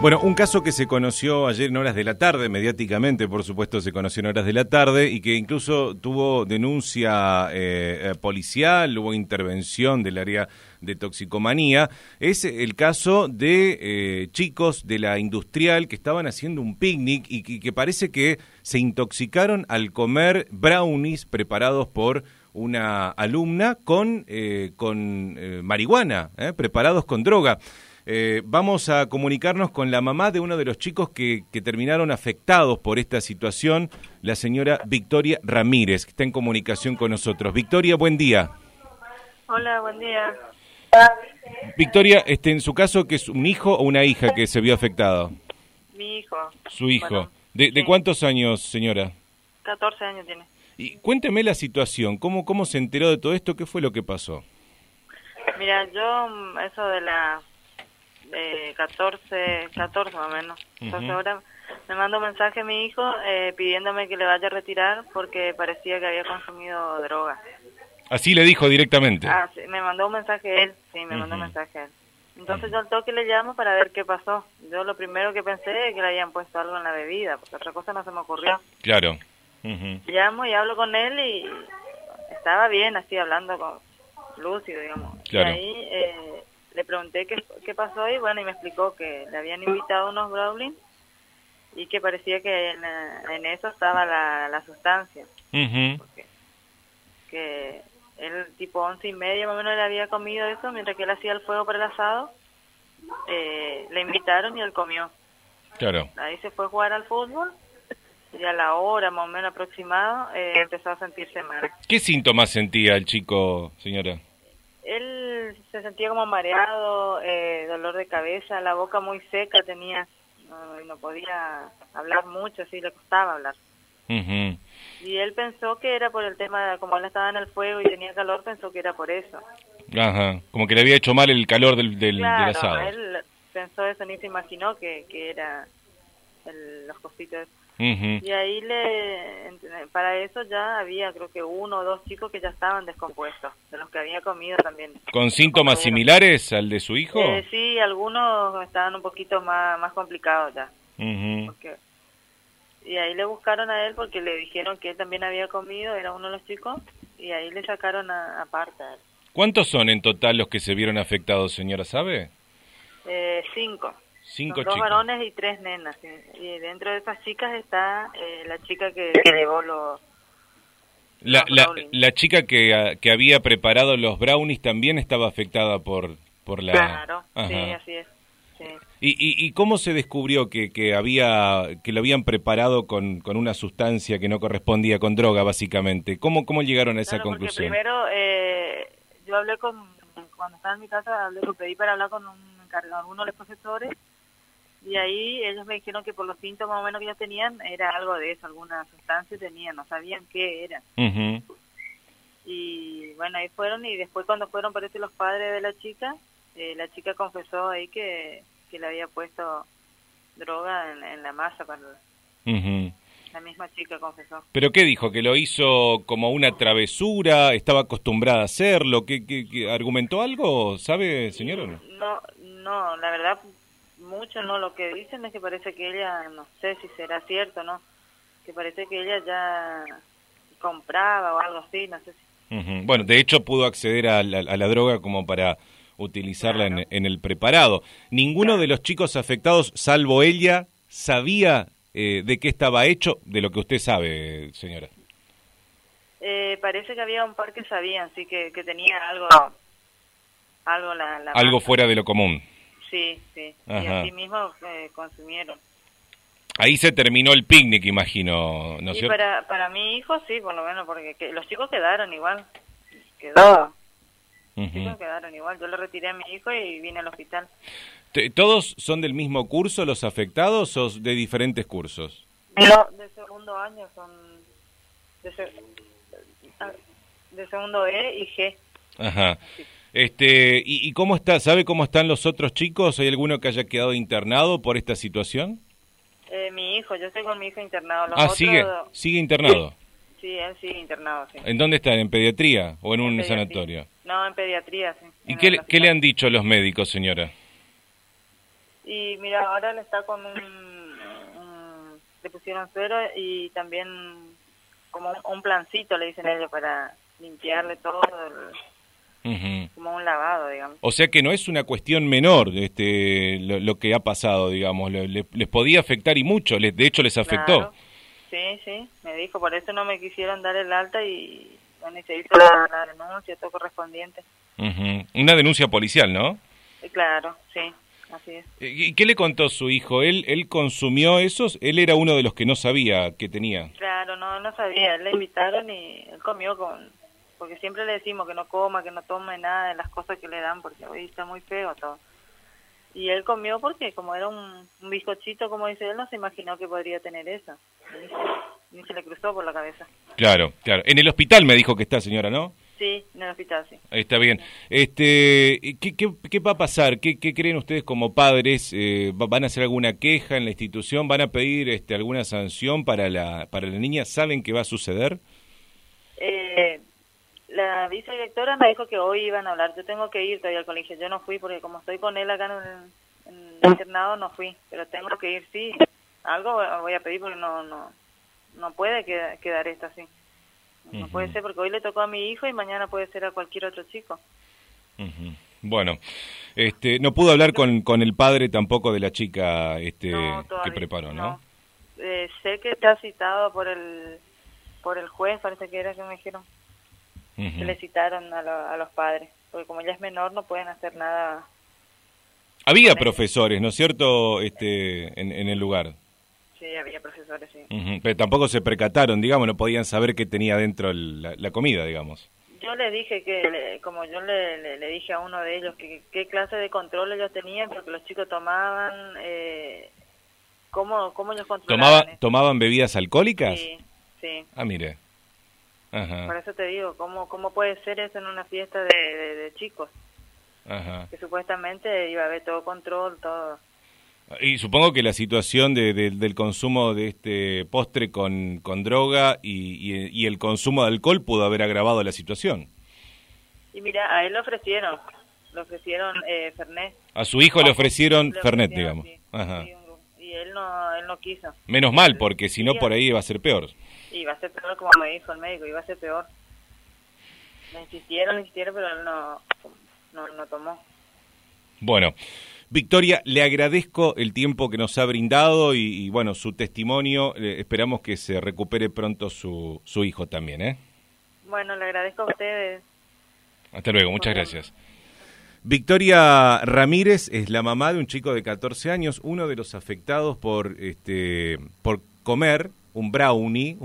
Bueno, un caso que se conoció ayer en horas de la tarde, mediáticamente, por supuesto, se conoció en horas de la tarde y que incluso tuvo denuncia eh, eh, policial, hubo intervención del área de toxicomanía, es el caso de eh, chicos de la industrial que estaban haciendo un picnic y que, parece que se intoxicaron al comer brownies preparados por una alumna con, con marihuana, preparados con droga. Eh, vamos a comunicarnos con la mamá de uno de los chicos que, terminaron afectados por esta situación, la señora Victoria Ramírez, que está en comunicación con nosotros. Victoria, buen día. Hola, buen día. Victoria, este, en su caso, que es un hijo o una hija que se vio afectado? Mi hijo. Su hijo. ¿De, cuántos años, señora? 14 años tiene. Y cuénteme la situación, ¿cómo, cómo se enteró de todo esto? ¿Qué fue lo que pasó? Mira, yo, mm, eso de la eh, 14, 14 más o menos. Entonces ahora me mandó un mensaje a mi hijo eh, pidiéndome que le vaya a retirar porque parecía que había consumido droga. Así le dijo directamente. Ah, sí, me mandó un mensaje él, sí, me mandó un mensaje él. Entonces yo al toque le llamo para ver qué pasó. Yo lo primero que pensé es que le habían puesto algo en la bebida, porque otra cosa no se me ocurrió. Claro. Llamo y hablo con él y estaba bien así hablando con lúcido, digamos. Claro. Y ahí eh, le pregunté qué, qué pasó y bueno, y me explicó que le habían invitado unos Browning y que parecía que en, eso estaba la, la sustancia. que él tipo once y media más o menos le había comido eso mientras que él hacía el fuego para el asado. Eh, le invitaron y él comió. Claro. Ahí se fue a jugar al fútbol y a la hora más o menos aproximado eh, empezó a sentirse mal. ¿Qué síntomas sentía el chico, señora? Él se sentía como mareado, eh, dolor de cabeza, la boca muy seca tenía, no, no podía hablar mucho, así le costaba hablar. Y él pensó que era por el tema, como él estaba en el fuego y tenía calor, pensó que era por eso. Ajá, como que le había hecho mal el calor del, del, claro, asado. él pensó eso, ni se imaginó que, que era el, los cositos y ahí le, para eso ya había creo que uno o dos chicos que ya estaban descompuestos, de los que había comido también. ¿Con síntomas similares al de su hijo? Eh, sí, algunos estaban un poquito más, más complicados ya. y ahí le buscaron a él porque le dijeron que él también había comido, era uno de los chicos, y ahí le sacaron aparte a, él. ¿Cuántos son en total los que se vieron afectados, señora, sabe? Eh, cinco. Cinco dos varones y tres nenas. Y dentro de esas chicas está eh, la chica que, llevó los... La, la, chica que, ah, que había preparado los brownies también estaba afectada por, por la... Claro, sí, así es. ¿Y, y, y cómo se descubrió que, que, había, que lo habían preparado con, con una sustancia que no correspondía con droga, básicamente? ¿Cómo, cómo llegaron a esa conclusión? primero, eh, yo hablé con, cuando estaba en mi casa, hablé, pedí para hablar con un encargado, uno de los profesores, y ahí ellos me dijeron que por los síntomas más o menos que ellos tenían era algo de eso, alguna sustancia tenían, no sabían qué era. Y bueno, ahí fueron y después cuando fueron parece los padres de la chica, eh, la chica confesó ahí que, que le había puesto droga en, la masa para la misma chica confesó. ¿Pero qué dijo? ¿Que lo hizo como una travesura? ¿Estaba acostumbrada a hacerlo? ¿Qué, qué, argumentó algo? ¿Sabe, señora? No, no, la verdad mucho, ¿no? Lo que dicen es que parece que ella, no sé si será cierto, ¿no? Que parece que ella ya compraba o algo así, no sé si. Bueno, de hecho pudo acceder a la, droga como para utilizarla en, el preparado. Ninguno de los chicos afectados, salvo ella, sabía eh, de qué estaba hecho, de lo que usted sabe, señora. Eh, parece que había un par que sabían, sí, que, que tenía algo, algo la, algo fuera de lo común. Sí, sí. Y así mismo eh, consumieron. Ahí se terminó el picnic, imagino, ¿no y Para, para mi hijo sí, por lo menos, porque los chicos quedaron igual. Quedó. Los chicos quedaron igual. Yo le retiré a mi hijo y vine al hospital. ¿Todos son del mismo curso los afectados o de diferentes cursos? No, de segundo año son... De, de segundo E y G. Ajá. Este, ¿y, cómo está? ¿Sabe cómo están los otros chicos? ¿Hay alguno que haya quedado internado por esta situación? Eh, mi hijo, yo estoy con mi hijo internado. ah, sigue, sigue internado. Sí, él sigue internado, sí. ¿En dónde está? ¿En pediatría o en, un sanatorio? No, en pediatría, sí. ¿Y qué, qué le han dicho los médicos, señora? Y mira, ahora le está con un, le pusieron suero y también como un, plancito, le dicen ellos, para limpiarle todo, como un lavado, digamos. O sea que no es una cuestión menor este, lo, que ha pasado, digamos, les podía afectar y mucho, les, de hecho les afectó. Sí, sí, me dijo, por eso no me quisieron dar el alta y, bueno, se hizo la, denuncia, todo correspondiente. Una denuncia policial, ¿no? Claro, sí. Así es. ¿Y qué le contó su hijo? ¿Él, ¿Él consumió esos? ¿Él era uno de los que no sabía que tenía? Claro, no, no sabía. Le invitaron y él comió con... Porque siempre le decimos que no coma, que no tome nada de las cosas que le dan, porque hoy está muy feo todo. Y él comió porque como era un, bizcochito, como dice él, no se imaginó que podría tener eso. Ni, se le cruzó por la cabeza. Claro, claro. En el hospital me dijo que está, señora, ¿no? Sí, en el hospital, sí. Está bien. Este, ¿qué, qué, va a pasar? ¿Qué, qué creen ustedes como padres? Eh, ¿Van a hacer alguna queja en la institución? ¿Van a pedir este, alguna sanción para la, para la niña? ¿Saben qué va a suceder? La vicedirectora me dijo que hoy iban a hablar. Yo tengo que ir todavía al colegio. Yo no fui porque como estoy con él acá en el, internado no fui. Pero tengo que ir, sí. Algo voy a pedir porque no no no puede quedar esto así. No puede ser porque hoy le tocó a mi hijo y mañana puede ser a cualquier otro chico. Bueno, este, no pudo hablar con, con el padre tampoco de la chica este, que preparó, ¿no? Eh, sé que está citado por el por el juez, parece que era que me dijeron que le citaron a, los padres, porque como ella es menor no pueden hacer nada. Había profesores, ¿no es cierto?, este, en, en el lugar. Sí, había profesores, sí. Pero tampoco se percataron, digamos, no podían saber qué tenía dentro la, comida, digamos. Yo le dije que, como yo le, le, dije a uno de ellos, que qué clase de control ellos tenían, porque los chicos tomaban, eh, ¿cómo, ¿cómo ellos controlaban? ¿Tomaban bebidas alcohólicas? Sí, sí. Ah, mire. Por eso te digo, ¿cómo, cómo puede ser eso en una fiesta de, de, chicos? Ajá. Que supuestamente iba a haber todo control, todo. Y supongo que la situación de, del consumo de este postre con, con droga y, y, el consumo de alcohol pudo haber agravado la situación. Y mira, a él le ofrecieron, le ofrecieron eh, Fernet. A su hijo le ofrecieron Fernet, digamos. Ajá. y él no, él no quiso. Menos mal, porque si no por ahí iba a ser peor. Iba a ser peor, como me dijo el médico, iba a ser peor. Le insistieron, insistieron, pero él no, no, no tomó. Bueno. Victoria, le agradezco el tiempo que nos ha brindado y, bueno, su testimonio. esperamos que se recupere pronto su, su hijo también, ¿eh? Bueno, le agradezco a ustedes. Hasta luego, muchas gracias. Victoria Ramírez es la mamá de un chico de 14 años, uno de los afectados por, este, por comer un brownie,